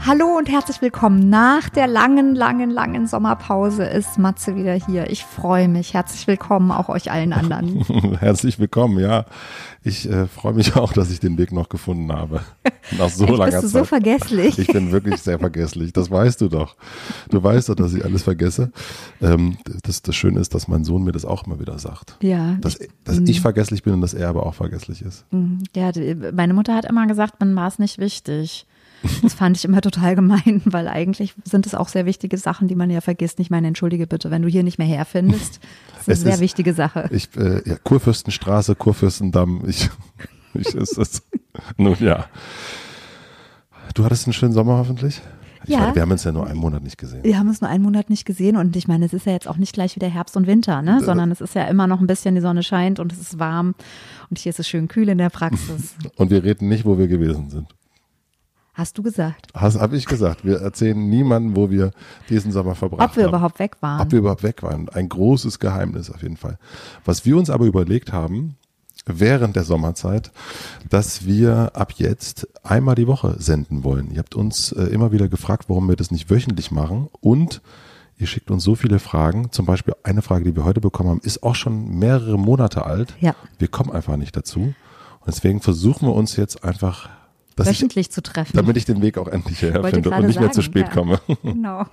Hallo und herzlich willkommen. Nach der langen, langen, langen Sommerpause ist Matze wieder hier. Ich freue mich. Herzlich willkommen auch euch allen anderen. Herzlich willkommen, ja. Ich äh, freue mich auch, dass ich den Weg noch gefunden habe. Nach so Echt, langer bist du Zeit. so vergesslich. Ich bin wirklich sehr vergesslich. Das weißt du doch. Du weißt doch, dass ich alles vergesse. Ähm, das, das Schöne ist, dass mein Sohn mir das auch immer wieder sagt. Ja, Dass, dass ich vergesslich bin und dass er aber auch vergesslich ist. ja, die- meine Mutter hat immer gesagt, man war es nicht wichtig. Das fand ich immer total gemein, weil eigentlich sind es auch sehr wichtige Sachen, die man ja vergisst. Ich meine, entschuldige bitte, wenn du hier nicht mehr herfindest. Das ist eine Es sehr ist- wichtige Sache. Ich, äh, ja, Kurfürstenstraße, Kurfürstendamm. Ich, ich ist es. Nun ja. Du hattest einen schönen Sommer hoffentlich? Ich Ja. meine, wir haben uns ja nur einen Monat nicht gesehen. Wir haben uns nur einen Monat nicht gesehen und ich meine, es ist ja jetzt auch nicht gleich wieder Herbst und Winter, ne? sondern es ist ja immer noch ein bisschen, die Sonne scheint und es ist warm und hier ist es schön kühl in der Praxis. Und wir reden nicht, wo wir gewesen sind. Hast du gesagt, Hast habe ich gesagt. Wir erzählen niemandem, wo wir diesen Sommer verbracht ob wir haben. überhaupt weg waren? Ob wir überhaupt weg waren. Ein großes Geheimnis auf jeden Fall. Was wir uns aber überlegt haben, während der Sommerzeit, dass wir ab jetzt einmal die Woche senden wollen. Ihr habt uns äh, immer wieder gefragt, warum wir das nicht wöchentlich machen und ihr schickt uns so viele Fragen. Zum Beispiel eine Frage, die wir heute bekommen haben, ist auch schon mehrere Monate alt. Ja. Wir kommen einfach nicht dazu. Und deswegen versuchen wir uns jetzt einfach, dass ich, Wöchentlich zu treffen. damit ich den Weg auch endlich hierher Wollte finde und nicht mehr zu sagen, spät ja. komme. Genau.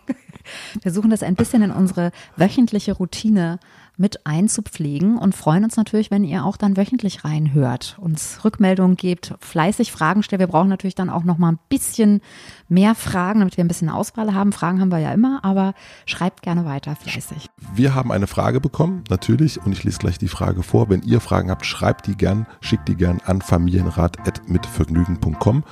Wir versuchen das ein bisschen in unsere wöchentliche Routine mit einzupflegen und freuen uns natürlich, wenn ihr auch dann wöchentlich reinhört, uns Rückmeldungen gebt, fleißig Fragen stellt. Wir brauchen natürlich dann auch noch mal ein bisschen mehr Fragen, damit wir ein bisschen Auswahl haben. Fragen haben wir ja immer, aber schreibt gerne weiter fleißig. Wir haben eine Frage bekommen, natürlich, und ich lese gleich die Frage vor. Wenn ihr Fragen habt, schreibt die gern, schickt die gern an familienrat.mitvergnügen.com.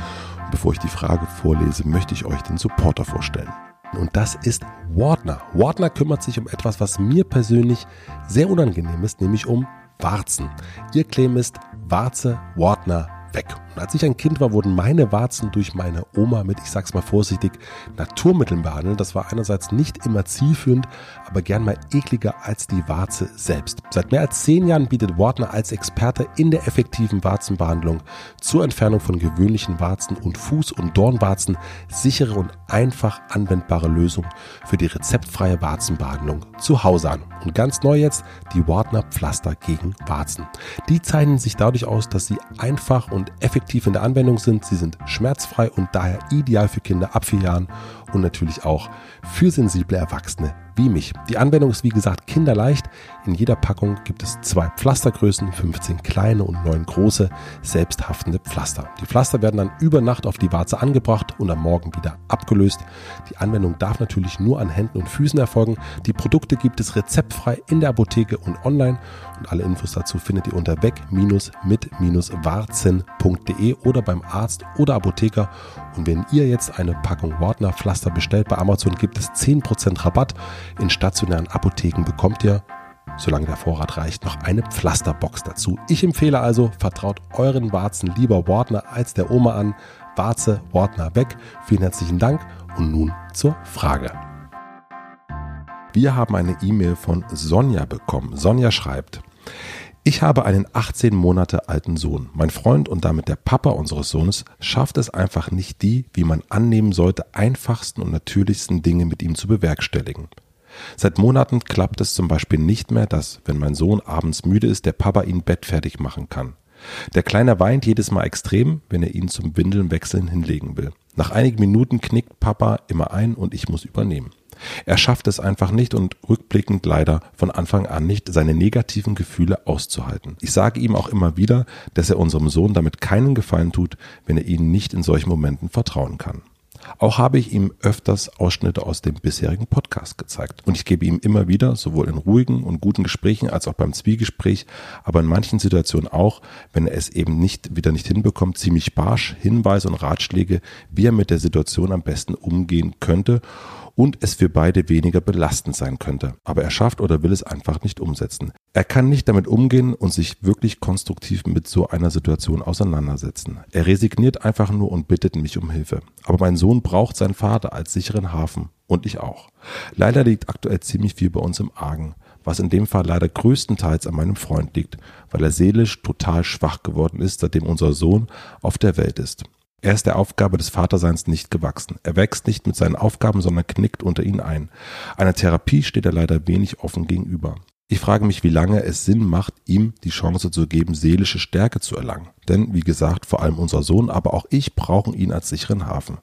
Bevor ich die Frage vorlese, möchte ich euch den Supporter vorstellen. Und das ist Wardner. Wardner kümmert sich um etwas, was mir persönlich sehr unangenehm ist, nämlich um Warzen. Ihr Claim ist Warze Wardner weg. Und als ich ein Kind war, wurden meine Warzen durch meine Oma mit, ich sag's mal vorsichtig, Naturmitteln behandelt. Das war einerseits nicht immer zielführend, aber gern mal ekliger als die Warze selbst. Seit mehr als zehn Jahren bietet Wardner als Experte in der effektiven Warzenbehandlung zur Entfernung von gewöhnlichen Warzen und Fuß- und Dornwarzen sichere und einfach anwendbare Lösungen für die rezeptfreie Warzenbehandlung zu Hause an. Und ganz neu jetzt die Wardner Pflaster gegen Warzen. Die zeichnen sich dadurch aus, dass sie einfach und effektiv in der Anwendung sind. Sie sind schmerzfrei und daher ideal für Kinder ab vier Jahren und natürlich auch für sensible Erwachsene mich. Die Anwendung ist wie gesagt kinderleicht. In jeder Packung gibt es zwei Pflastergrößen, 15 kleine und 9 große, selbsthaftende Pflaster. Die Pflaster werden dann über Nacht auf die Warze angebracht und am Morgen wieder abgelöst. Die Anwendung darf natürlich nur an Händen und Füßen erfolgen. Die Produkte gibt es rezeptfrei in der Apotheke und online und alle Infos dazu findet ihr unter weg-mit-warzen.de oder beim Arzt oder Apotheker. Und wenn ihr jetzt eine Packung Wardner Pflaster bestellt bei Amazon, gibt es 10% Rabatt. In stationären Apotheken bekommt ihr, solange der Vorrat reicht, noch eine Pflasterbox dazu. Ich empfehle also, vertraut euren Warzen lieber Wardner als der Oma an. Warze, Wardner weg. Vielen herzlichen Dank und nun zur Frage. Wir haben eine E-Mail von Sonja bekommen. Sonja schreibt, ich habe einen 18 Monate alten Sohn. Mein Freund und damit der Papa unseres Sohnes schafft es einfach nicht, die, wie man annehmen sollte, einfachsten und natürlichsten Dinge mit ihm zu bewerkstelligen. Seit Monaten klappt es zum Beispiel nicht mehr, dass, wenn mein Sohn abends müde ist, der Papa ihn bettfertig machen kann. Der Kleine weint jedes Mal extrem, wenn er ihn zum Windelnwechseln hinlegen will. Nach einigen Minuten knickt Papa immer ein und ich muss übernehmen. Er schafft es einfach nicht und rückblickend leider von Anfang an nicht, seine negativen Gefühle auszuhalten. Ich sage ihm auch immer wieder, dass er unserem Sohn damit keinen Gefallen tut, wenn er ihnen nicht in solchen Momenten vertrauen kann. Auch habe ich ihm öfters Ausschnitte aus dem bisherigen Podcast gezeigt. Und ich gebe ihm immer wieder, sowohl in ruhigen und guten Gesprächen als auch beim Zwiegespräch, aber in manchen Situationen auch, wenn er es eben nicht wieder nicht hinbekommt, ziemlich barsch Hinweise und Ratschläge, wie er mit der Situation am besten umgehen könnte und es für beide weniger belastend sein könnte. Aber er schafft oder will es einfach nicht umsetzen. Er kann nicht damit umgehen und sich wirklich konstruktiv mit so einer Situation auseinandersetzen. Er resigniert einfach nur und bittet mich um Hilfe. Aber mein Sohn braucht seinen Vater als sicheren Hafen und ich auch. Leider liegt aktuell ziemlich viel bei uns im Argen was in dem Fall leider größtenteils an meinem Freund liegt, weil er seelisch total schwach geworden ist, seitdem unser Sohn auf der Welt ist. Er ist der Aufgabe des Vaterseins nicht gewachsen. Er wächst nicht mit seinen Aufgaben, sondern knickt unter ihnen ein. Einer Therapie steht er leider wenig offen gegenüber. Ich frage mich, wie lange es Sinn macht, ihm die Chance zu geben, seelische Stärke zu erlangen. Denn, wie gesagt, vor allem unser Sohn, aber auch ich brauchen ihn als sicheren Hafen.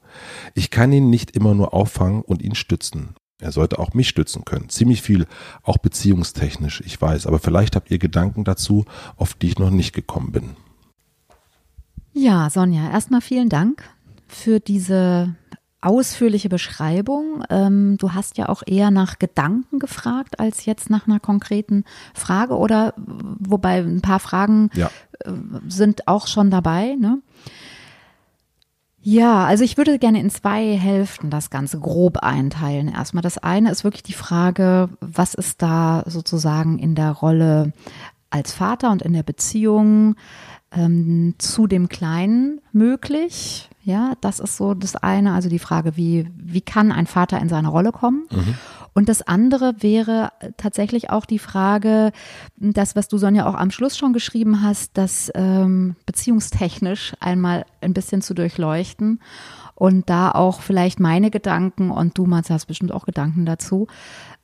Ich kann ihn nicht immer nur auffangen und ihn stützen. Er sollte auch mich stützen können. Ziemlich viel, auch beziehungstechnisch, ich weiß. Aber vielleicht habt ihr Gedanken dazu, auf die ich noch nicht gekommen bin. Ja, Sonja, erstmal vielen Dank für diese ausführliche Beschreibung. Ähm, du hast ja auch eher nach Gedanken gefragt als jetzt nach einer konkreten Frage oder wobei ein paar Fragen ja. äh, sind auch schon dabei. Ne? Ja, also ich würde gerne in zwei Hälften das Ganze grob einteilen. Erstmal das eine ist wirklich die Frage, was ist da sozusagen in der Rolle als Vater und in der Beziehung ähm, zu dem Kleinen möglich. Ja, das ist so das eine. Also die Frage, wie, wie kann ein Vater in seine Rolle kommen? Mhm. Und das andere wäre tatsächlich auch die Frage, das, was du Sonja auch am Schluss schon geschrieben hast, das ähm, beziehungstechnisch einmal ein bisschen zu durchleuchten und da auch vielleicht meine Gedanken und du, Mats, hast bestimmt auch Gedanken dazu,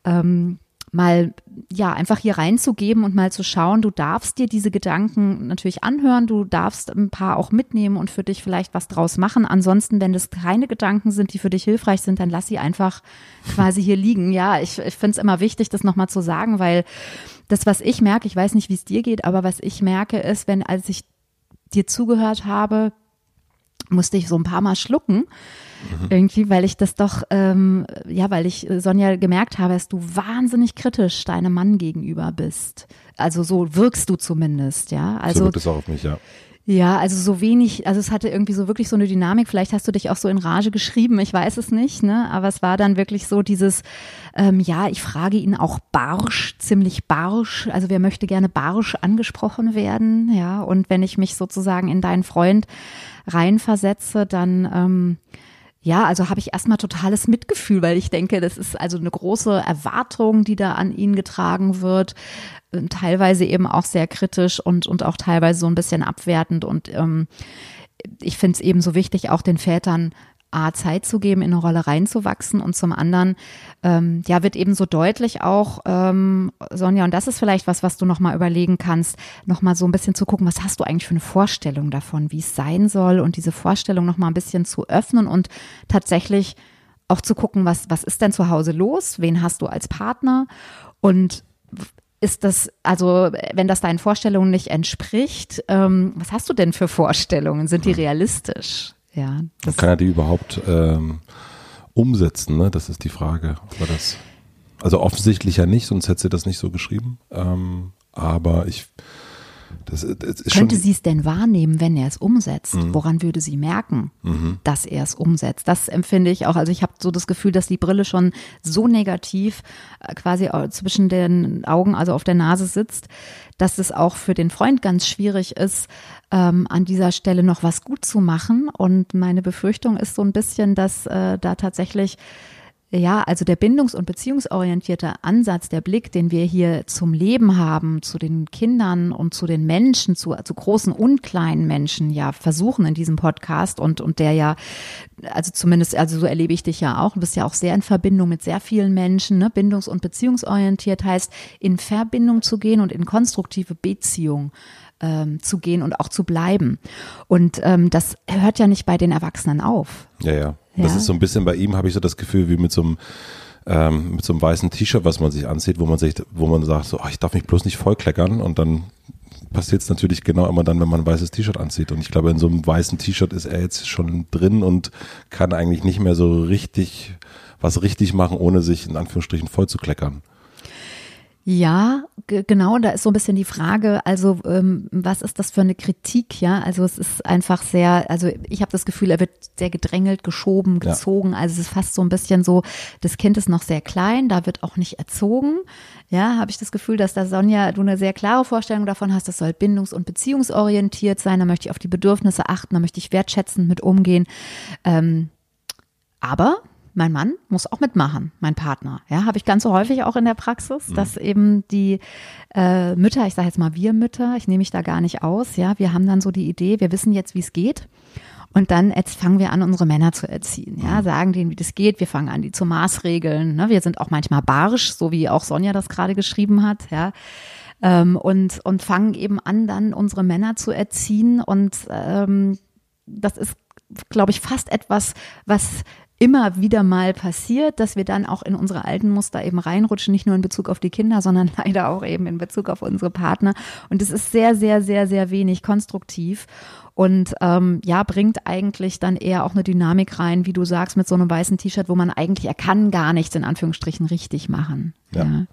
ähm, mal ja einfach hier reinzugeben und mal zu schauen, du darfst dir diese Gedanken natürlich anhören, du darfst ein paar auch mitnehmen und für dich vielleicht was draus machen. Ansonsten, wenn das keine Gedanken sind, die für dich hilfreich sind, dann lass sie einfach quasi hier liegen. Ja, ich, ich finde es immer wichtig, das nochmal zu sagen, weil das, was ich merke, ich weiß nicht, wie es dir geht, aber was ich merke, ist, wenn als ich dir zugehört habe, musste ich so ein paar Mal schlucken mhm. irgendwie, weil ich das doch, ähm, ja, weil ich äh, Sonja gemerkt habe, dass du wahnsinnig kritisch deinem Mann gegenüber bist. Also so wirkst du zumindest, ja. Also so wirkt es auch auf mich, ja. Ja, also so wenig, also es hatte irgendwie so wirklich so eine Dynamik. Vielleicht hast du dich auch so in Rage geschrieben, ich weiß es nicht, ne? Aber es war dann wirklich so dieses, ähm, ja, ich frage ihn auch barsch, ziemlich barsch. Also wer möchte gerne barsch angesprochen werden, ja? Und wenn ich mich sozusagen in deinen Freund reinversetze, dann ähm, ja, also habe ich erstmal totales Mitgefühl, weil ich denke, das ist also eine große Erwartung, die da an ihn getragen wird, äh, teilweise eben auch sehr kritisch und, und auch teilweise so ein bisschen abwertend. Und ähm, ich finde es eben so wichtig, auch den Vätern A, Zeit zu geben, in eine Rolle reinzuwachsen und zum anderen, ähm, ja, wird eben so deutlich auch, ähm, Sonja, und das ist vielleicht was, was du nochmal überlegen kannst, nochmal so ein bisschen zu gucken, was hast du eigentlich für eine Vorstellung davon, wie es sein soll und diese Vorstellung nochmal ein bisschen zu öffnen und tatsächlich auch zu gucken, was, was ist denn zu Hause los, wen hast du als Partner und ist das, also wenn das deinen Vorstellungen nicht entspricht, ähm, was hast du denn für Vorstellungen? Sind die hm. realistisch? Ja, das Kann er die überhaupt ähm, umsetzen? Ne? Das ist die Frage. Also offensichtlich ja nicht, sonst hätte sie das nicht so geschrieben. Ähm, aber ich das, das Könnte sie es denn wahrnehmen, wenn er es umsetzt? Mhm. Woran würde sie merken, mhm. dass er es umsetzt? Das empfinde ich auch. Also ich habe so das Gefühl, dass die Brille schon so negativ äh, quasi zwischen den Augen, also auf der Nase sitzt, dass es auch für den Freund ganz schwierig ist, ähm, an dieser Stelle noch was gut zu machen. Und meine Befürchtung ist so ein bisschen, dass äh, da tatsächlich ja, also der bindungs- und beziehungsorientierte Ansatz, der Blick, den wir hier zum Leben haben, zu den Kindern und zu den Menschen, zu, zu großen und kleinen Menschen ja versuchen in diesem Podcast und, und der ja, also zumindest, also so erlebe ich dich ja auch, du bist ja auch sehr in Verbindung mit sehr vielen Menschen, ne? bindungs- und beziehungsorientiert heißt, in Verbindung zu gehen und in konstruktive Beziehung ähm, zu gehen und auch zu bleiben. Und ähm, das hört ja nicht bei den Erwachsenen auf. Ja, ja. Ja. Das ist so ein bisschen bei ihm, habe ich so das Gefühl, wie mit so einem ähm, mit so einem weißen T-Shirt, was man sich anzieht, wo man sich, wo man sagt, so, oh, ich darf mich bloß nicht vollkleckern und dann passiert es natürlich genau immer dann, wenn man ein weißes T-Shirt anzieht. Und ich glaube, in so einem weißen T-Shirt ist er jetzt schon drin und kann eigentlich nicht mehr so richtig was richtig machen, ohne sich in Anführungsstrichen voll zu kleckern. Ja, genau, da ist so ein bisschen die Frage, also ähm, was ist das für eine Kritik, ja? Also es ist einfach sehr, also ich habe das Gefühl, er wird sehr gedrängelt, geschoben, gezogen. Ja. Also es ist fast so ein bisschen so, das Kind ist noch sehr klein, da wird auch nicht erzogen. Ja, habe ich das Gefühl, dass da Sonja, du eine sehr klare Vorstellung davon hast, das soll bindungs- und beziehungsorientiert sein, da möchte ich auf die Bedürfnisse achten, da möchte ich wertschätzend mit umgehen. Ähm, aber mein Mann muss auch mitmachen, mein Partner. Ja, habe ich ganz so häufig auch in der Praxis, mhm. dass eben die äh, Mütter, ich sage jetzt mal wir Mütter, ich nehme mich da gar nicht aus, ja, wir haben dann so die Idee, wir wissen jetzt, wie es geht. Und dann jetzt fangen wir an, unsere Männer zu erziehen. Ja, mhm. sagen denen, wie das geht. Wir fangen an, die zu maßregeln. Ne? Wir sind auch manchmal barsch, so wie auch Sonja das gerade geschrieben hat. Ja, ähm, und und fangen eben an, dann unsere Männer zu erziehen. Und ähm, das ist, glaube ich, fast etwas, was immer wieder mal passiert, dass wir dann auch in unsere alten Muster eben reinrutschen, nicht nur in Bezug auf die Kinder, sondern leider auch eben in Bezug auf unsere Partner. Und es ist sehr, sehr, sehr, sehr wenig konstruktiv und ähm, ja, bringt eigentlich dann eher auch eine Dynamik rein, wie du sagst, mit so einem weißen T-Shirt, wo man eigentlich, er kann gar nichts in Anführungsstrichen richtig machen. Ja. ja.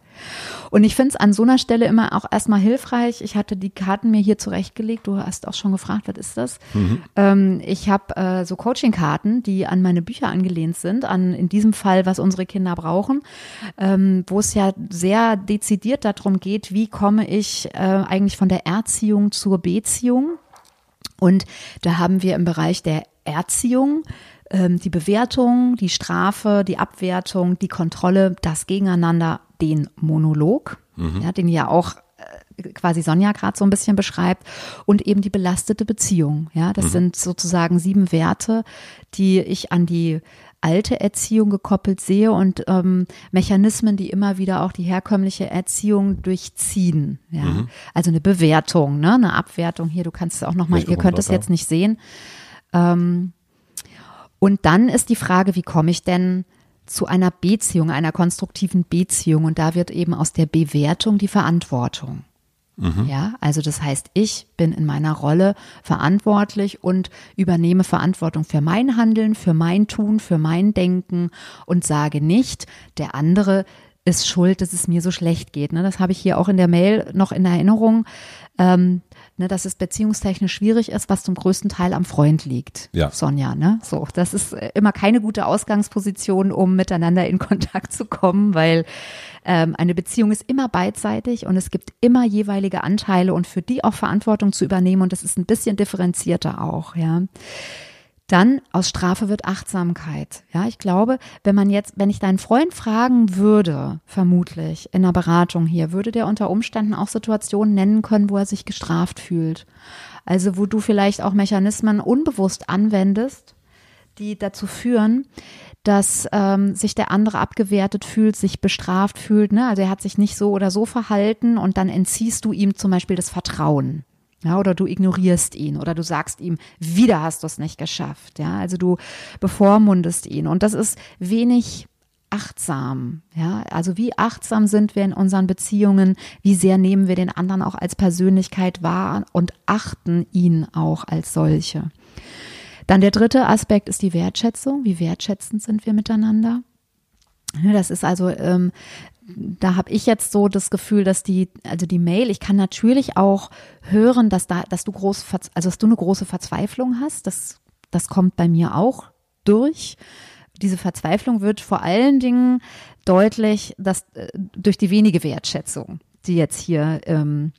Und ich finde es an so einer Stelle immer auch erstmal hilfreich. Ich hatte die Karten mir hier zurechtgelegt. Du hast auch schon gefragt, was ist das? Mhm. Ähm, ich habe äh, so Coaching-Karten, die an meine Bücher angelehnt sind, an in diesem Fall, was unsere Kinder brauchen, ähm, wo es ja sehr dezidiert darum geht, wie komme ich äh, eigentlich von der Erziehung zur Beziehung und da haben wir im Bereich der Erziehung ähm, die Bewertung, die Strafe, die Abwertung, die Kontrolle, das Gegeneinander, den Monolog, mhm. ja, den ja auch äh, quasi Sonja gerade so ein bisschen beschreibt und eben die belastete Beziehung. Ja, das mhm. sind sozusagen sieben Werte, die ich an die alte Erziehung gekoppelt sehe und ähm, Mechanismen, die immer wieder auch die herkömmliche Erziehung durchziehen. Ja? Mhm. Also eine Bewertung, ne? eine Abwertung. Hier, du kannst es auch nochmal, ihr könnt es jetzt nicht sehen. Ähm, und dann ist die Frage, wie komme ich denn zu einer Beziehung, einer konstruktiven Beziehung? Und da wird eben aus der Bewertung die Verantwortung. Mhm. Ja, also das heißt, ich bin in meiner Rolle verantwortlich und übernehme Verantwortung für mein Handeln, für mein Tun, für mein Denken und sage nicht, der andere ist schuld, dass es mir so schlecht geht. Ne? Das habe ich hier auch in der Mail noch in Erinnerung. Ähm, ne, dass es beziehungstechnisch schwierig ist, was zum größten Teil am Freund liegt. Ja. Sonja, ne? So, das ist äh, immer keine gute Ausgangsposition, um miteinander in Kontakt zu kommen, weil ähm, eine Beziehung ist immer beidseitig und es gibt immer jeweilige Anteile und für die auch Verantwortung zu übernehmen und das ist ein bisschen differenzierter auch, ja. Dann aus Strafe wird Achtsamkeit. Ja, ich glaube, wenn man jetzt, wenn ich deinen Freund fragen würde, vermutlich in einer Beratung hier, würde der unter Umständen auch Situationen nennen können, wo er sich gestraft fühlt. Also wo du vielleicht auch Mechanismen unbewusst anwendest, die dazu führen, dass ähm, sich der andere abgewertet fühlt, sich bestraft fühlt. Ne? Also er hat sich nicht so oder so verhalten und dann entziehst du ihm zum Beispiel das Vertrauen. Ja, oder du ignorierst ihn oder du sagst ihm, wieder hast du es nicht geschafft. Ja, also du bevormundest ihn. Und das ist wenig achtsam. Ja, also wie achtsam sind wir in unseren Beziehungen? Wie sehr nehmen wir den anderen auch als Persönlichkeit wahr und achten ihn auch als solche? Dann der dritte Aspekt ist die Wertschätzung. Wie wertschätzend sind wir miteinander? Das ist also ähm, da habe ich jetzt so das Gefühl, dass die, also die Mail, ich kann natürlich auch hören, dass da, dass du groß, also dass du eine große Verzweiflung hast. Das, das kommt bei mir auch durch. Diese Verzweiflung wird vor allen Dingen deutlich, dass äh, durch die wenige Wertschätzung, die jetzt hier ähm,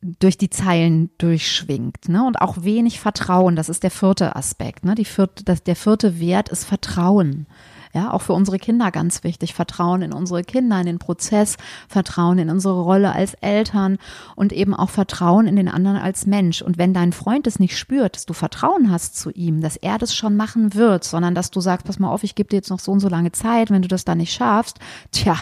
durch die Zeilen durchschwingt, ne? Und auch wenig Vertrauen. Das ist der vierte Aspekt, ne? Die vierte, das, der vierte Wert ist Vertrauen. Ja, auch für unsere Kinder ganz wichtig. Vertrauen in unsere Kinder, in den Prozess, Vertrauen in unsere Rolle als Eltern und eben auch Vertrauen in den anderen als Mensch. Und wenn dein Freund es nicht spürt, dass du Vertrauen hast zu ihm, dass er das schon machen wird, sondern dass du sagst, pass mal auf, ich gebe dir jetzt noch so und so lange Zeit, wenn du das dann nicht schaffst, tja,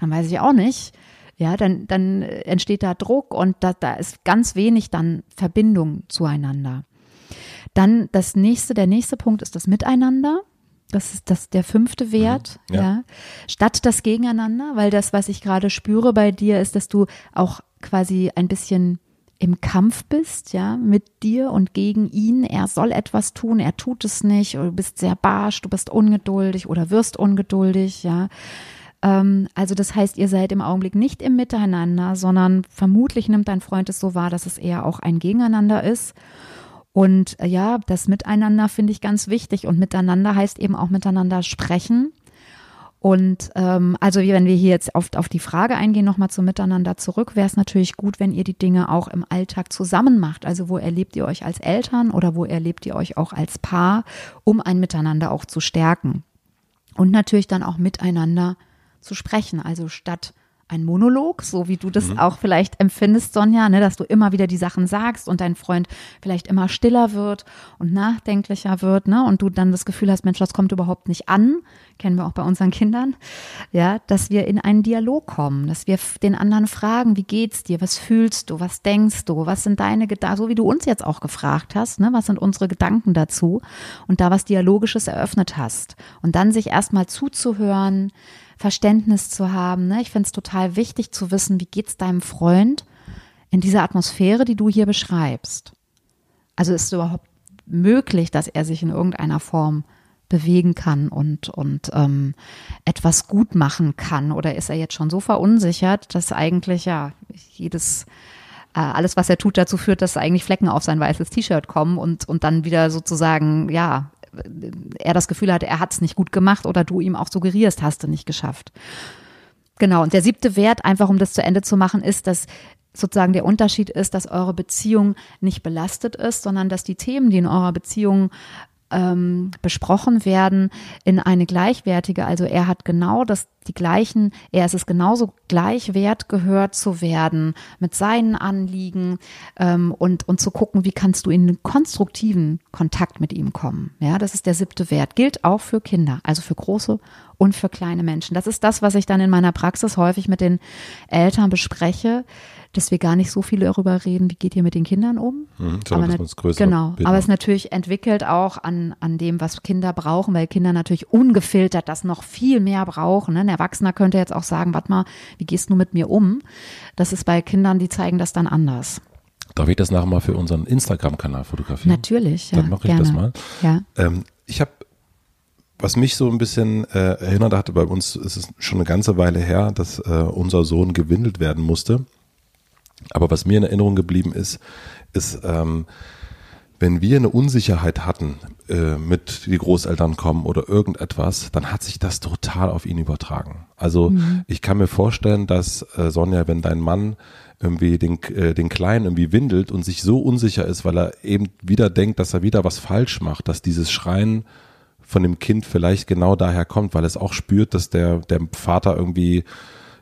dann weiß ich auch nicht. Ja, dann, dann entsteht da Druck und da, da ist ganz wenig dann Verbindung zueinander. Dann das nächste, der nächste Punkt ist das Miteinander. Das ist das der fünfte Wert, Mhm, ja. ja. Statt das Gegeneinander, weil das, was ich gerade spüre bei dir, ist, dass du auch quasi ein bisschen im Kampf bist, ja, mit dir und gegen ihn. Er soll etwas tun, er tut es nicht, oder du bist sehr barsch, du bist ungeduldig oder wirst ungeduldig, ja. Ähm, also das heißt, ihr seid im Augenblick nicht im Miteinander, sondern vermutlich nimmt dein Freund es so wahr, dass es eher auch ein Gegeneinander ist. Und äh, ja, das Miteinander finde ich ganz wichtig. Und miteinander heißt eben auch miteinander sprechen. Und ähm, also wenn wir hier jetzt auf, auf die Frage eingehen, nochmal zum Miteinander zurück, wäre es natürlich gut, wenn ihr die Dinge auch im Alltag zusammen macht. Also wo erlebt ihr euch als Eltern oder wo erlebt ihr euch auch als Paar, um ein Miteinander auch zu stärken. Und natürlich dann auch miteinander zu sprechen. Also statt ein Monolog, so wie du das auch vielleicht empfindest, Sonja, ne, dass du immer wieder die Sachen sagst und dein Freund vielleicht immer stiller wird und nachdenklicher wird, ne, und du dann das Gefühl hast, Mensch, das kommt überhaupt nicht an, kennen wir auch bei unseren Kindern, ja, dass wir in einen Dialog kommen, dass wir den anderen fragen, wie geht's dir, was fühlst du, was denkst du, was sind deine Gedanken, so wie du uns jetzt auch gefragt hast, ne, was sind unsere Gedanken dazu? Und da was Dialogisches eröffnet hast. Und dann sich erstmal zuzuhören, Verständnis zu haben. Ne? Ich finde es total wichtig zu wissen, wie geht's deinem Freund in dieser Atmosphäre, die du hier beschreibst. Also ist es überhaupt möglich, dass er sich in irgendeiner Form bewegen kann und, und ähm, etwas gut machen kann? Oder ist er jetzt schon so verunsichert, dass eigentlich ja jedes äh, alles, was er tut, dazu führt, dass eigentlich Flecken auf sein weißes T-Shirt kommen und, und dann wieder sozusagen, ja, er das Gefühl hat, er hat es nicht gut gemacht oder du ihm auch suggerierst, hast du nicht geschafft. Genau, und der siebte Wert, einfach um das zu Ende zu machen, ist, dass sozusagen der Unterschied ist, dass eure Beziehung nicht belastet ist, sondern dass die Themen, die in eurer Beziehung ähm, besprochen werden, in eine gleichwertige, also er hat genau das, die gleichen, er ist es genauso gleichwert gehört zu werden mit seinen Anliegen ähm, und, und zu gucken, wie kannst du in einen konstruktiven Kontakt mit ihm kommen. Ja, das ist der siebte Wert. Gilt auch für Kinder, also für große und für kleine Menschen. Das ist das, was ich dann in meiner Praxis häufig mit den Eltern bespreche, dass wir gar nicht so viel darüber reden, wie geht ihr mit den Kindern um. Mhm, sondern Aber dass größer genau, Bild aber es natürlich entwickelt auch an, an dem, was Kinder brauchen, weil Kinder natürlich ungefiltert das noch viel mehr brauchen. Ne? Ein Erwachsener könnte jetzt auch sagen, warte mal, wie gehst du mit mir um? Das ist bei Kindern, die zeigen das dann anders. Darf ich das nachher mal für unseren Instagram-Kanal fotografieren? Natürlich, ja. Dann mache ich gerne. das mal. Ja. Ähm, ich habe, was mich so ein bisschen äh, erinnert hatte, bei uns ist es schon eine ganze Weile her, dass äh, unser Sohn gewindelt werden musste. Aber was mir in Erinnerung geblieben ist, ist, ähm, wenn wir eine Unsicherheit hatten, äh, mit die Großeltern kommen oder irgendetwas, dann hat sich das total auf ihn übertragen. Also ich kann mir vorstellen, dass äh, Sonja, wenn dein Mann irgendwie den, äh, den Kleinen irgendwie windelt und sich so unsicher ist, weil er eben wieder denkt, dass er wieder was falsch macht, dass dieses Schreien von dem Kind vielleicht genau daher kommt, weil es auch spürt, dass der, der Vater irgendwie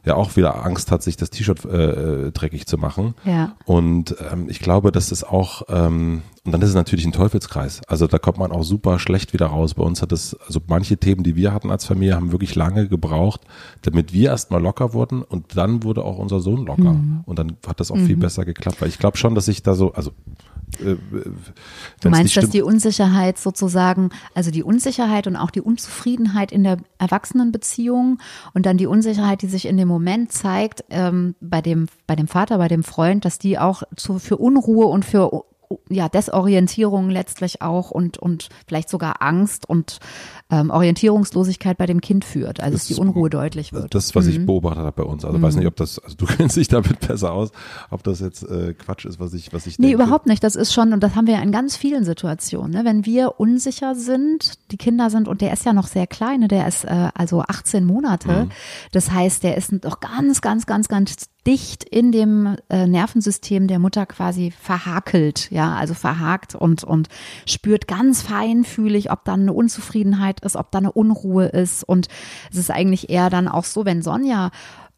ja auch wieder Angst hat, sich das T-Shirt äh, äh, dreckig zu machen. Ja. Und ähm, ich glaube, dass es auch, ähm, und dann ist es natürlich ein Teufelskreis. Also da kommt man auch super schlecht wieder raus. Bei uns hat es, also manche Themen, die wir hatten als Familie, haben wirklich lange gebraucht, damit wir erstmal locker wurden und dann wurde auch unser Sohn locker. Mhm. Und dann hat das auch viel besser geklappt. Weil ich glaube schon, dass ich da so, also äh, Du meinst, dass die Unsicherheit sozusagen, also die Unsicherheit und auch die Unzufriedenheit in der Erwachsenenbeziehung und dann die Unsicherheit, die sich in dem Moment zeigt, ähm, bei dem, bei dem Vater, bei dem Freund, dass die auch zu, für Unruhe und für ja, Desorientierung letztlich auch und, und vielleicht sogar Angst und ähm, Orientierungslosigkeit bei dem Kind führt, also dass Das die ist- Unruhe deutlich wird. Das, was Mhm. ich beobachtet habe bei uns. Also weiß nicht, ob das, also du kennst dich damit besser aus, ob das jetzt äh, Quatsch ist, was ich, was ich Nee, denke. überhaupt nicht. Das ist schon, und das haben wir ja in ganz vielen Situationen. Ne? Wenn wir unsicher sind, die Kinder sind, und der ist ja noch sehr klein, ne? der ist äh, also 18 Monate. Das heißt, der ist noch ganz, ganz, ganz, ganz dicht in dem äh, Nervensystem der Mutter quasi verhakelt, ja, also verhakt und, und spürt ganz feinfühlig, ob da eine Unzufriedenheit ist, ob da eine Unruhe ist. Und es ist eigentlich eher dann auch so, wenn Sonja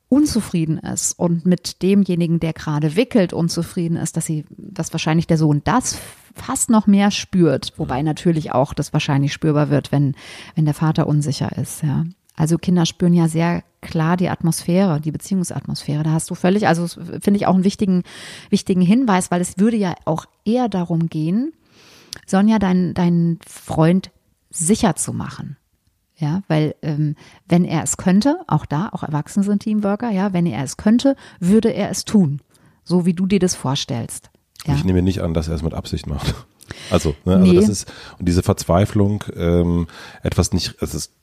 unzufrieden ist und mit demjenigen, der gerade wickelt, unzufrieden ist, dass sie, dass wahrscheinlich der Sohn das fast noch mehr spürt, wobei natürlich auch das wahrscheinlich spürbar wird, wenn, wenn der Vater unsicher ist, ja. Also Kinder spüren ja sehr klar die Atmosphäre, die Beziehungsatmosphäre. Da hast du völlig, also finde ich auch einen wichtigen, wichtigen Hinweis, weil es würde ja auch eher darum gehen, Sonja, deinen deinen Freund sicher zu machen. Ja, weil ähm, wenn er es könnte, auch da, auch Erwachsene sind Teamworker, ja, wenn er es könnte, würde er es tun, so wie du dir das vorstellst. Ja. Ich nehme nicht an, dass er es mit Absicht macht. Also, ne, also nee. das ist und diese Verzweiflung, ähm, etwas nicht, es ist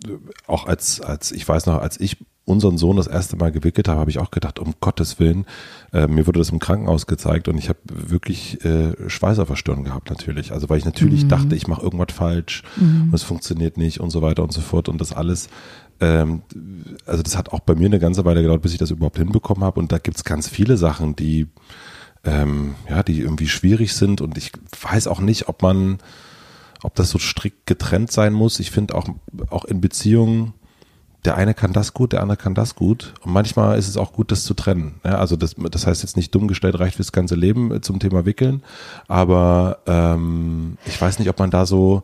auch als als ich weiß noch, als ich unseren Sohn das erste Mal gewickelt habe, habe ich auch gedacht, um Gottes Willen, äh, mir wurde das im Krankenhaus gezeigt und ich habe wirklich äh, Schweiß auf der Stirn gehabt natürlich. Also weil ich natürlich mhm. dachte, ich mache irgendwas falsch mhm. und es funktioniert nicht und so weiter und so fort und das alles. Ähm, also das hat auch bei mir eine ganze Weile gedauert, bis ich das überhaupt hinbekommen habe und da gibt's ganz viele Sachen, die ähm, ja, die irgendwie schwierig sind und ich weiß auch nicht, ob man, ob das so strikt getrennt sein muss. Ich finde auch, auch in Beziehungen, der eine kann das gut, der andere kann das gut. Und manchmal ist es auch gut, das zu trennen. Ja, also das, das heißt jetzt nicht dumm gestellt reicht fürs ganze Leben zum Thema Wickeln. Aber ähm, ich weiß nicht, ob man da so,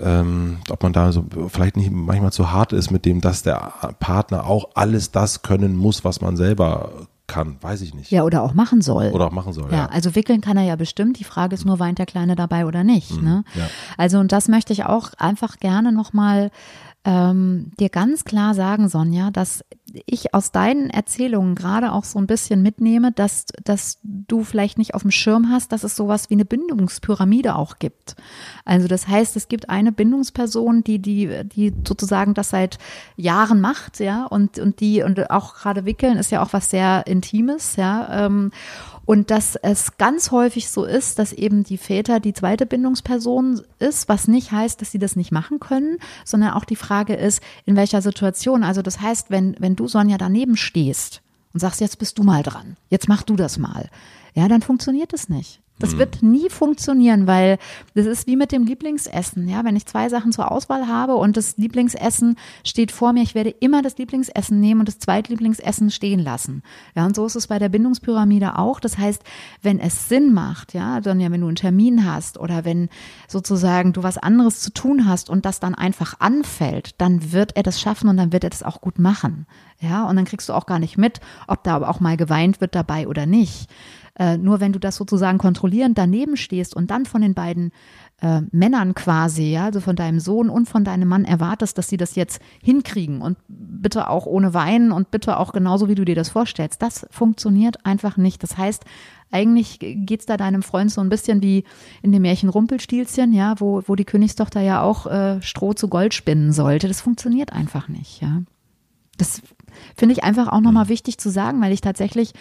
ähm, ob man da so vielleicht nicht manchmal zu hart ist mit dem, dass der Partner auch alles das können muss, was man selber kann, weiß ich nicht. Ja, oder auch machen soll. Oder auch machen soll, ja. ja. Also wickeln kann er ja bestimmt. Die Frage ist nur, weint der Kleine dabei oder nicht. Mhm, ne? Ja. Also und das möchte ich auch einfach gerne nochmal ähm, dir ganz klar sagen, Sonja, dass ich aus deinen Erzählungen gerade auch so ein bisschen mitnehme, dass, dass du vielleicht nicht auf dem Schirm hast, dass es sowas wie eine Bindungspyramide auch gibt. Also das heißt, es gibt eine Bindungsperson, die, die, die sozusagen das seit Jahren macht, ja, und, und die, und auch gerade wickeln ist ja auch was sehr Intimes, ja. Ähm, und dass es ganz häufig so ist, dass eben die Väter die zweite Bindungsperson ist, was nicht heißt, dass sie das nicht machen können, sondern auch die Frage ist, in welcher Situation. Also das heißt, wenn, wenn du Sonja daneben stehst und sagst, jetzt bist du mal dran, jetzt mach du das mal, ja, dann funktioniert es nicht. Das mhm. wird nie funktionieren, weil das ist wie mit dem Lieblingsessen. Ja, wenn ich zwei Sachen zur Auswahl habe und das Lieblingsessen steht vor mir, ich werde immer das Lieblingsessen nehmen und das Zweitlieblingsessen stehen lassen. Ja, und so ist es bei der Bindungspyramide auch. Das heißt, wenn es Sinn macht, ja, dann ja, wenn du einen Termin hast oder wenn sozusagen du was anderes zu tun hast und das dann einfach anfällt, dann wird er das schaffen und dann wird er das auch gut machen. Ja, und dann kriegst du auch gar nicht mit, ob da aber auch mal geweint wird dabei oder nicht. Äh, nur wenn du das sozusagen kontrollierend daneben stehst und dann von den beiden äh, Männern quasi, ja, also von deinem Sohn und von deinem Mann erwartest, dass sie das jetzt hinkriegen und bitte auch ohne Weinen und bitte auch genauso, wie du dir das vorstellst. Das funktioniert einfach nicht. Das heißt, eigentlich geht's da deinem Freund so ein bisschen wie in dem Märchen Rumpelstilzchen, ja, wo, wo die Königstochter ja auch äh, Stroh zu Gold spinnen sollte. Das funktioniert einfach nicht, ja. Das finde ich einfach auch nochmal wichtig zu sagen, weil ich tatsächlich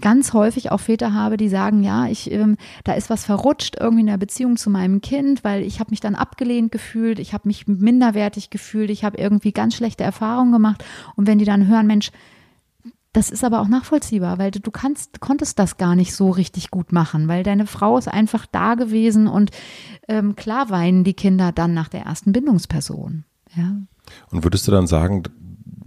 ganz häufig auch Väter habe, die sagen, ja, ich, ähm, da ist was verrutscht irgendwie in der Beziehung zu meinem Kind, weil ich habe mich dann abgelehnt gefühlt, ich habe mich minderwertig gefühlt, ich habe irgendwie ganz schlechte Erfahrungen gemacht. Und wenn die dann hören, Mensch, das ist aber auch nachvollziehbar, weil du, du kannst, konntest das gar nicht so richtig gut machen, weil deine Frau ist einfach da gewesen und ähm, klar weinen die Kinder dann nach der ersten Bindungsperson. Ja. Und würdest du dann sagen,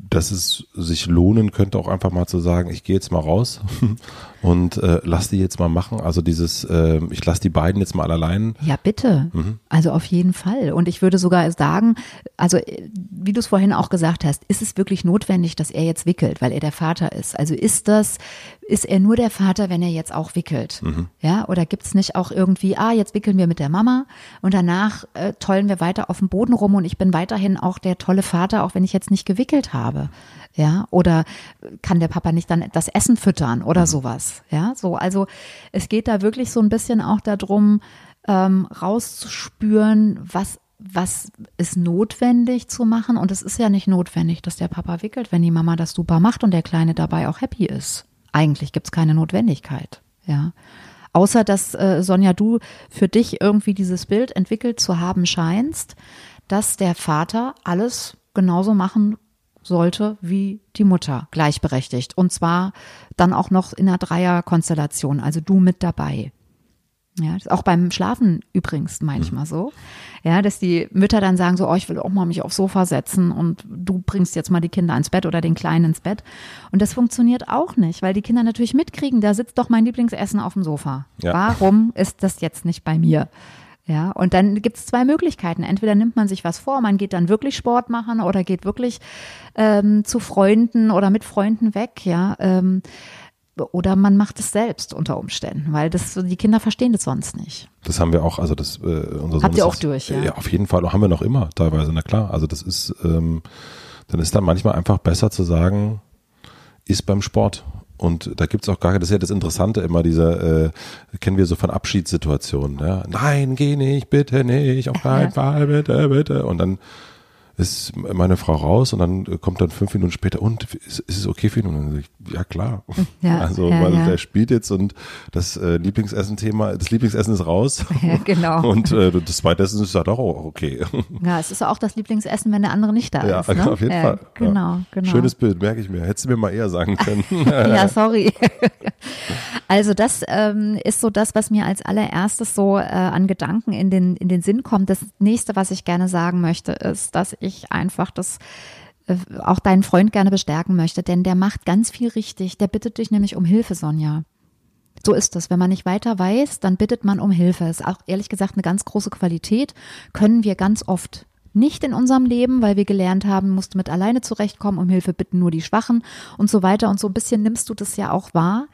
dass es sich lohnen könnte, auch einfach mal zu sagen, ich gehe jetzt mal raus und äh, lass die jetzt mal machen. Also dieses, äh, ich lasse die beiden jetzt mal allein. Ja, bitte. Mhm. Also auf jeden Fall. Und ich würde sogar sagen, also äh, wie du es vorhin auch gesagt hast, ist es wirklich notwendig, dass er jetzt wickelt, weil er der Vater ist? Also ist das, ist er nur der Vater, wenn er jetzt auch wickelt? Mhm. Ja, oder gibt es nicht auch irgendwie, ah, jetzt wickeln wir mit der Mama und danach äh, tollen wir weiter auf dem Boden rum und ich bin weiterhin auch der tolle Vater, auch wenn ich jetzt nicht gewickelt habe. Ja, oder kann der Papa nicht dann das Essen füttern oder mhm. sowas? Ja, so, also es geht da wirklich so ein bisschen auch darum, ähm, rauszuspüren, was was ist notwendig zu machen? Und es ist ja nicht notwendig, dass der Papa wickelt, wenn die Mama das super macht und der Kleine dabei auch happy ist. Eigentlich gibt es keine Notwendigkeit. Ja. Außer dass äh, Sonja, du für dich irgendwie dieses Bild entwickelt zu haben scheinst, dass der Vater alles genauso machen sollte wie die Mutter, gleichberechtigt. Und zwar dann auch noch in einer Dreierkonstellation, also du mit dabei. Ja, auch beim Schlafen übrigens manchmal mhm. so. Ja, dass die Mütter dann sagen so, oh, ich will auch mal mich aufs Sofa setzen und du bringst jetzt mal die Kinder ins Bett oder den Kleinen ins Bett. Und das funktioniert auch nicht, weil die Kinder natürlich mitkriegen, da sitzt doch mein Lieblingsessen auf dem Sofa. Ja. Warum ist das jetzt nicht bei mir? Ja, und dann gibt es zwei Möglichkeiten. Entweder nimmt man sich was vor, man geht dann wirklich Sport machen oder geht wirklich ähm, zu Freunden oder mit Freunden weg, ja. Ähm, oder man macht es selbst unter Umständen, weil das die Kinder verstehen das sonst nicht. Das haben wir auch, also das äh, unser Habt Sohn ihr auch das- durch, ja? Ja, auf jeden Fall, haben wir noch immer teilweise, na klar. Also das ist, ähm, dann ist dann manchmal einfach besser zu sagen, ist beim Sport. Und da gibt's auch gar das ist ja das Interessante immer, dieser, äh, kennen wir so von Abschiedssituationen. Ja? Nein, geh nicht, bitte nicht, auf keinen. Fall, bitte, bitte. Und dann ist meine Frau raus und dann kommt dann fünf Minuten später, und ist, ist es okay für ihn? Und dann sag ich, ja klar. Ja, also, ja, weil ja. der spielt jetzt und das äh, Lieblingsessen-Thema, das Lieblingsessen ist raus. Ja, genau. Und äh, das zweite Essen ist halt auch okay. Ja, es ist auch das Lieblingsessen, wenn der andere nicht da Ja, ist. Ne? auf jeden ja, Fall. Genau, Ja. genau. Schönes Bild, merke ich mir. Hättest du mir mal eher sagen können. ja, sorry. Also das ähm, ist so das, was mir als allererstes so äh, an Gedanken in den, in den Sinn kommt. Das nächste, was ich gerne sagen möchte, ist, dass ich einfach das äh, auch deinen Freund gerne bestärken möchte, denn der macht ganz viel richtig. Der bittet dich nämlich um Hilfe, Sonja. So ist es. Wenn man nicht weiter weiß, dann bittet man um Hilfe. Ist auch ehrlich gesagt eine ganz große Qualität. Können wir ganz oft nicht in unserem Leben, weil wir gelernt haben, musst du mit alleine zurechtkommen, um Hilfe bitten nur die Schwachen und so weiter. Und so ein bisschen nimmst du das ja auch wahr.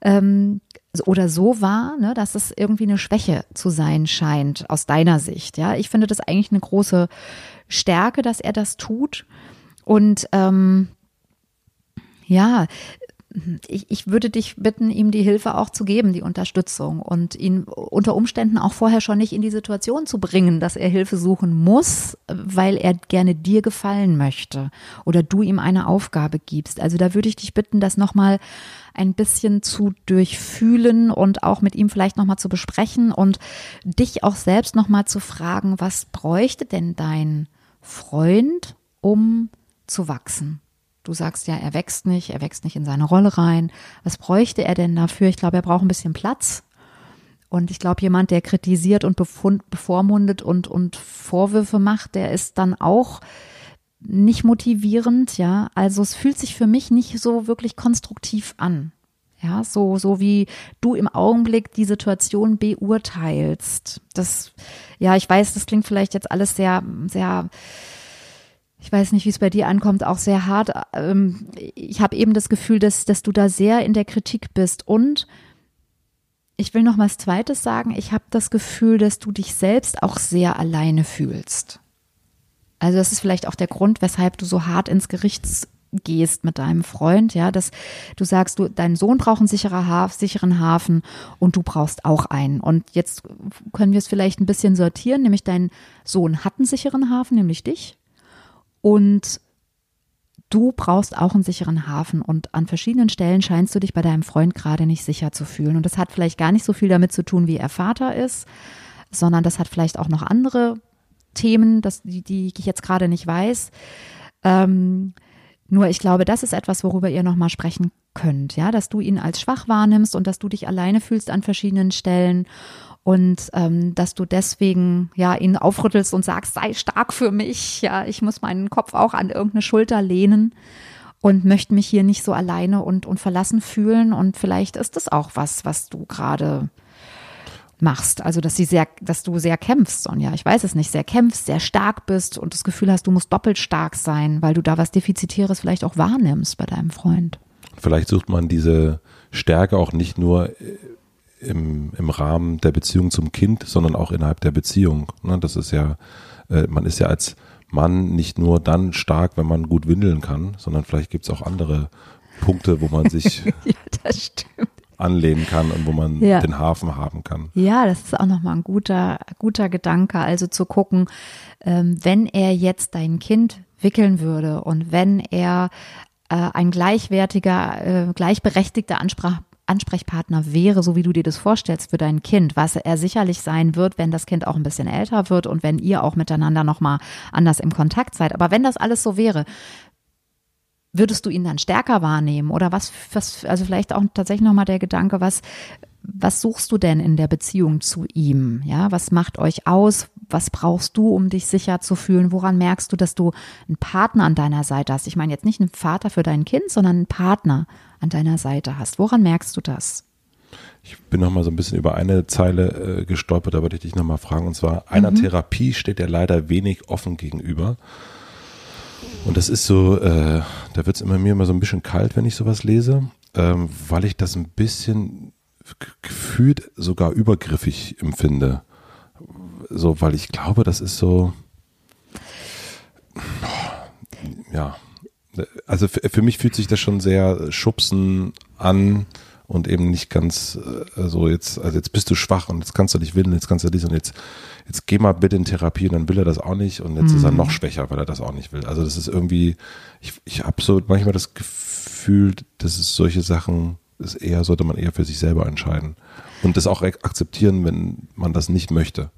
Ähm, oder so wahr, ne, dass es irgendwie eine Schwäche zu sein scheint, aus deiner Sicht. Ja, ich finde das eigentlich eine große Stärke, dass er das tut. Und ähm, ja, ich, ich würde dich bitten, ihm die Hilfe auch zu geben, die Unterstützung und ihn unter Umständen auch vorher schon nicht in die Situation zu bringen, dass er Hilfe suchen muss, weil er gerne dir gefallen möchte oder du ihm eine Aufgabe gibst. Also da würde ich dich bitten, das nochmal ein bisschen zu durchfühlen und auch mit ihm vielleicht nochmal zu besprechen und dich auch selbst nochmal zu fragen, was bräuchte denn dein Freund, um zu wachsen? Du sagst ja, er wächst nicht, er wächst nicht in seine Rolle rein. Was bräuchte er denn dafür? Ich glaube, er braucht ein bisschen Platz. Und ich glaube, jemand, der kritisiert und befund, bevormundet und, und Vorwürfe macht, der ist dann auch nicht motivierend, ja. Also es fühlt sich für mich nicht so wirklich konstruktiv an. Ja, so, so wie du im Augenblick die Situation beurteilst. Das, ja, ich weiß, das klingt vielleicht jetzt alles sehr, sehr, ich weiß nicht, wie es bei dir ankommt, auch sehr hart. Ähm, Ich habe eben das Gefühl, dass, dass du da sehr in der Kritik bist. Und ich will noch mal Zweites sagen. Ich habe das Gefühl, dass du dich selbst auch sehr alleine fühlst. Also das ist vielleicht auch der Grund, weshalb du so hart ins Gericht gehst mit deinem Freund, ja, dass du sagst, du, dein Sohn braucht einen sicherer Haf, sicheren Hafen und du brauchst auch einen. Und jetzt können wir es vielleicht ein bisschen sortieren, nämlich dein Sohn hat einen sicheren Hafen, nämlich dich. Und du brauchst auch einen sicheren Hafen und an verschiedenen Stellen scheinst du dich bei deinem Freund gerade nicht sicher zu fühlen. Und das hat vielleicht gar nicht so viel damit zu tun, wie er Vater ist, sondern das hat vielleicht auch noch andere Themen, das, die, die ich jetzt gerade nicht weiß. Ähm, nur ich glaube, das ist etwas, worüber ihr nochmal sprechen könnt, ja, dass du ihn als schwach wahrnimmst und dass du dich alleine fühlst an verschiedenen Stellen und ähm, dass du deswegen ja ihn aufrüttelst und sagst, sei stark für mich, ja, ich muss meinen Kopf auch an irgendeine Schulter lehnen und möchte mich hier nicht so alleine und, und verlassen fühlen. Und vielleicht ist das auch was, was du gerade machst. Also, dass sie sehr, dass du sehr kämpfst, Sonja. Ich weiß es nicht, sehr kämpfst, sehr stark bist und das Gefühl hast, du musst doppelt stark sein, weil du da was Defizitäres vielleicht auch wahrnimmst bei deinem Freund. Vielleicht sucht man diese Stärke auch nicht nur äh, im, im Rahmen der Beziehung zum Kind, sondern auch innerhalb der Beziehung. Ne, Das ist ja, äh, man ist ja als Mann nicht nur dann stark, wenn man gut windeln kann, sondern vielleicht gibt es auch andere Punkte, wo man sich Ja, das stimmt. Anlehnen kann und wo man Ja. den Hafen haben kann. Ja, das ist auch nochmal ein guter, guter Gedanke. Also zu gucken, ähm, wenn er jetzt dein Kind wickeln würde und wenn er äh, ein gleichwertiger, äh, gleichberechtigter Ansprach, Ansprechpartner wäre, so wie du dir das vorstellst für dein Kind, was er sicherlich sein wird, wenn das Kind auch ein bisschen älter wird und wenn ihr auch miteinander nochmal anders im Kontakt seid. Aber wenn das alles so wäre, würdest du ihn dann stärker wahrnehmen? Oder was, was also vielleicht auch tatsächlich nochmal der Gedanke, was, was suchst du denn in der Beziehung zu ihm? Ja, was macht euch aus? Was brauchst du, um dich sicher zu fühlen? Woran merkst du, dass du einen Partner an deiner Seite hast? Ich meine jetzt nicht einen Vater für dein Kind, sondern einen Partner an deiner Seite hast. Woran merkst du das? Ich bin noch mal so ein bisschen über eine Zeile äh, gestolpert, da würde ich dich noch mal fragen. Und zwar, einer Therapie steht er leider wenig offen gegenüber. Und das ist so, äh, da wird es immer mir immer so ein bisschen kalt, wenn ich sowas lese. ähm, weil ich das ein bisschen gefühlt sogar übergriffig empfinde. So, weil ich glaube, das ist so, ja, also für mich fühlt sich das schon sehr schubsen an und eben nicht ganz äh, so jetzt, also jetzt bist du schwach und jetzt kannst du dich willen, jetzt kannst du dies und jetzt, jetzt geh mal bitte in Therapie und dann will er das auch nicht und jetzt mhm. ist er mhm. noch schwächer, weil er das auch nicht will. Also das ist irgendwie, ich, ich habe so manchmal das Gefühl, dass es solche Sachen, ist eher, sollte man eher für sich selber entscheiden und das auch akzeptieren, wenn man das nicht möchte.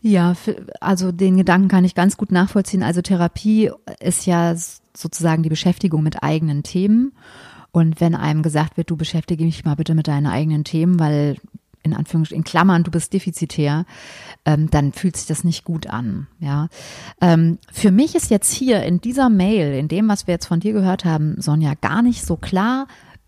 Ja, also den Gedanken kann ich ganz gut nachvollziehen. Also Therapie ist ja sozusagen die Beschäftigung mit eigenen Themen. Und wenn einem gesagt wird, du beschäftige mich mal bitte mit deinen eigenen Themen, weil in Anführungsstrichen, in Klammern, du bist defizitär, ähm, dann fühlt sich das nicht gut an. Ja, ähm, für mich ist jetzt hier in dieser Mail, in dem, was wir jetzt von dir gehört haben, Sonja, gar nicht so klar,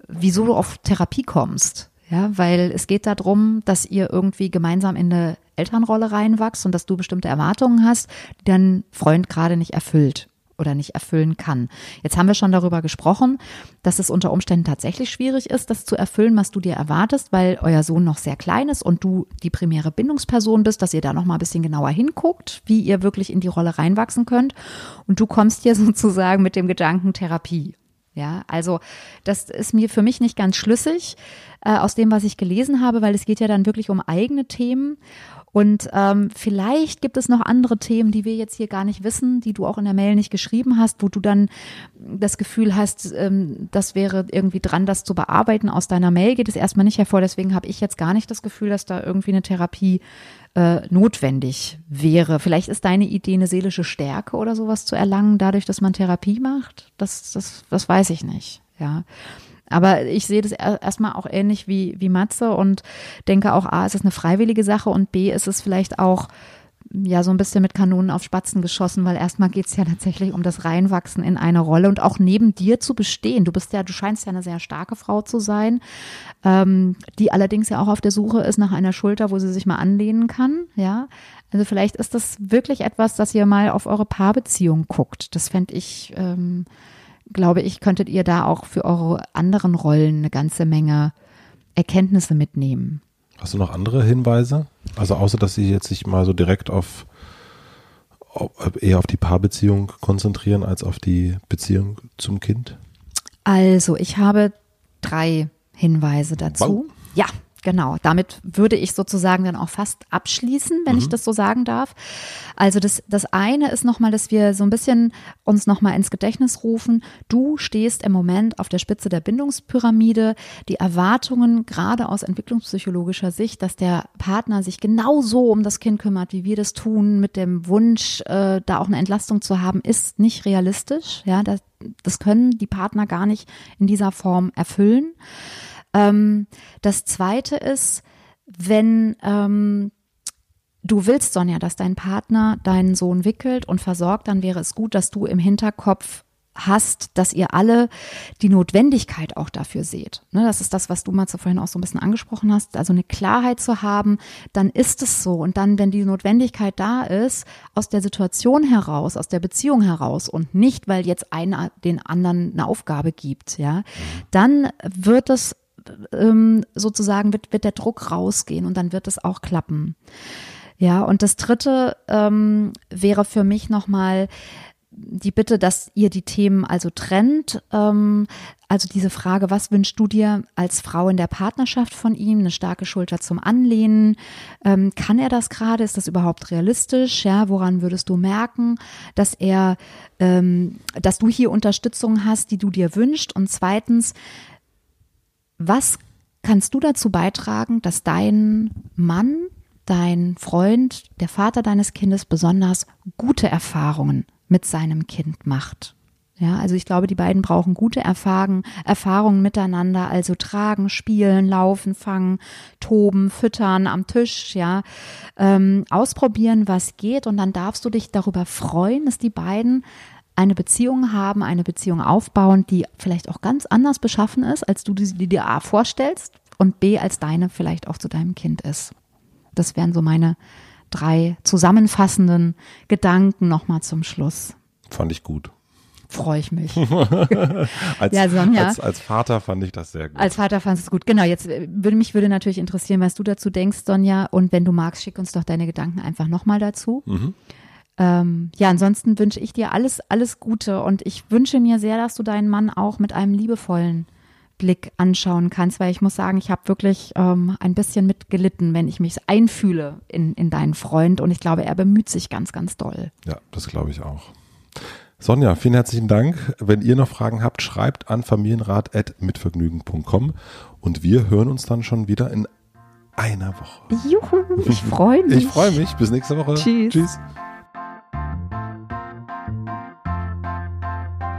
wieso du auf Therapie kommst. Ja, weil es geht darum, dass ihr irgendwie gemeinsam in eine Elternrolle reinwachst und dass du bestimmte Erwartungen hast, die dein Freund gerade nicht erfüllt oder nicht erfüllen kann. Jetzt haben wir schon darüber gesprochen, dass es unter Umständen tatsächlich schwierig ist, das zu erfüllen, was du dir erwartest, weil euer Sohn noch sehr klein ist und du die primäre Bindungsperson bist, dass ihr da noch mal ein bisschen genauer hinguckt, wie ihr wirklich in die Rolle reinwachsen könnt. Und du kommst hier sozusagen mit dem Gedanken Therapie. Ja, also das ist mir für mich nicht ganz schlüssig äh, aus dem, was ich gelesen habe, weil es geht ja dann wirklich um eigene Themen. Und ähm, vielleicht gibt es noch andere Themen, die wir jetzt hier gar nicht wissen, die du auch in der Mail nicht geschrieben hast, wo du dann das Gefühl hast, ähm, das wäre irgendwie dran, das zu bearbeiten. Aus deiner Mail geht es erstmal nicht hervor. Deswegen habe ich jetzt gar nicht das Gefühl, dass da irgendwie eine Therapie äh, notwendig wäre. Vielleicht ist deine Idee, eine seelische Stärke oder sowas zu erlangen, dadurch, dass man Therapie macht. Das, das, das weiß ich nicht. Ja. Aber ich sehe das erstmal auch ähnlich wie, wie Matze und denke auch, A, ist es eine freiwillige Sache und B, ist es vielleicht auch ja so ein bisschen mit Kanonen auf Spatzen geschossen, weil erstmal geht es ja tatsächlich um das Reinwachsen in eine Rolle und auch neben dir zu bestehen. Du bist ja, du scheinst ja eine sehr starke Frau zu sein, ähm, die allerdings ja auch auf der Suche ist nach einer Schulter, wo sie sich mal anlehnen kann. Ja, also vielleicht ist das wirklich etwas, dass ihr mal auf eure Paarbeziehung guckt. Das fände ich ähm, glaube ich, könntet ihr da auch für eure anderen Rollen eine ganze Menge Erkenntnisse mitnehmen. Hast du noch andere Hinweise? Also außer, dass sie jetzt sich mal so direkt auf, eher auf die Paarbeziehung konzentrieren als auf die Beziehung zum Kind? Also, ich habe drei Hinweise dazu. Wow. Ja, Genau, damit würde ich sozusagen dann auch fast abschließen, wenn mhm. ich das so sagen darf. Also das, das eine ist nochmal, dass wir so ein bisschen uns nochmal ins Gedächtnis rufen. Du stehst im Moment auf der Spitze der Bindungspyramide. Die Erwartungen, gerade aus entwicklungspsychologischer Sicht, dass der Partner sich genauso um das Kind kümmert, wie wir das tun, mit dem Wunsch, äh, da auch eine Entlastung zu haben, ist nicht realistisch. Ja, das, das können die Partner gar nicht in dieser Form erfüllen. Ähm, das zweite ist, wenn ähm, du willst, Sonja, dass dein Partner deinen Sohn wickelt und versorgt, dann wäre es gut, dass du im Hinterkopf hast, dass ihr alle die Notwendigkeit auch dafür seht. Ne, das ist das, was du mal vorhin auch so ein bisschen angesprochen hast. Also eine Klarheit zu haben, dann ist es so. Und dann, wenn die Notwendigkeit da ist, aus der Situation heraus, aus der Beziehung heraus und nicht, weil jetzt einer den anderen eine Aufgabe gibt, ja, dann wird es ähm, sozusagen wird, wird der Druck rausgehen und dann wird es auch klappen. Ja, und das dritte ähm, wäre für mich nochmal die Bitte, dass ihr die Themen also trennt. Ähm, also diese Frage, was wünschst du dir als Frau in der Partnerschaft von ihm? Eine starke Schulter zum Anlehnen. Ähm, kann er das gerade? Ist das überhaupt realistisch? Ja, woran würdest du merken, dass er, ähm, dass du hier Unterstützung hast, die du dir wünschst? Und zweitens, was kannst du dazu beitragen, dass dein Mann, dein Freund, der Vater deines Kindes besonders gute Erfahrungen mit seinem Kind macht? Ja, also ich glaube, die beiden brauchen gute Erfahrungen, Erfahrungen miteinander, also tragen, spielen, laufen, fangen, toben, füttern am Tisch, ja, ähm, ausprobieren, was geht und dann darfst du dich darüber freuen, dass die beiden eine Beziehung haben, eine Beziehung aufbauen, die vielleicht auch ganz anders beschaffen ist, als du die dir A vorstellst und B als deine vielleicht auch zu deinem Kind ist. Das wären so meine drei zusammenfassenden Gedanken nochmal zum Schluss. Fand ich gut. freue ich mich. als, Ja, Sonja. als, als Vater fand ich das sehr gut. Als Vater du es gut. Genau, jetzt äh, würde mich würde natürlich interessieren, was du dazu denkst, Sonja. Und wenn du magst, schick uns doch deine Gedanken einfach nochmal dazu. Mhm. Ähm, ja, ansonsten wünsche ich dir alles, alles Gute und ich wünsche mir sehr, dass du deinen Mann auch mit einem liebevollen Blick anschauen kannst, weil ich muss sagen, ich habe wirklich ähm, ein bisschen mitgelitten, wenn ich mich einfühle in, in deinen Freund und ich glaube, er bemüht sich ganz, ganz doll. Ja, das glaube ich auch. Sonja, vielen herzlichen Dank. Wenn ihr noch Fragen habt, schreibt an familienrat.mitvergnügen.com und wir hören uns dann schon wieder in einer Woche. Juhu, ich freue mich. Ich freue mich. Bis nächste Woche. Tschüss. Tschüss.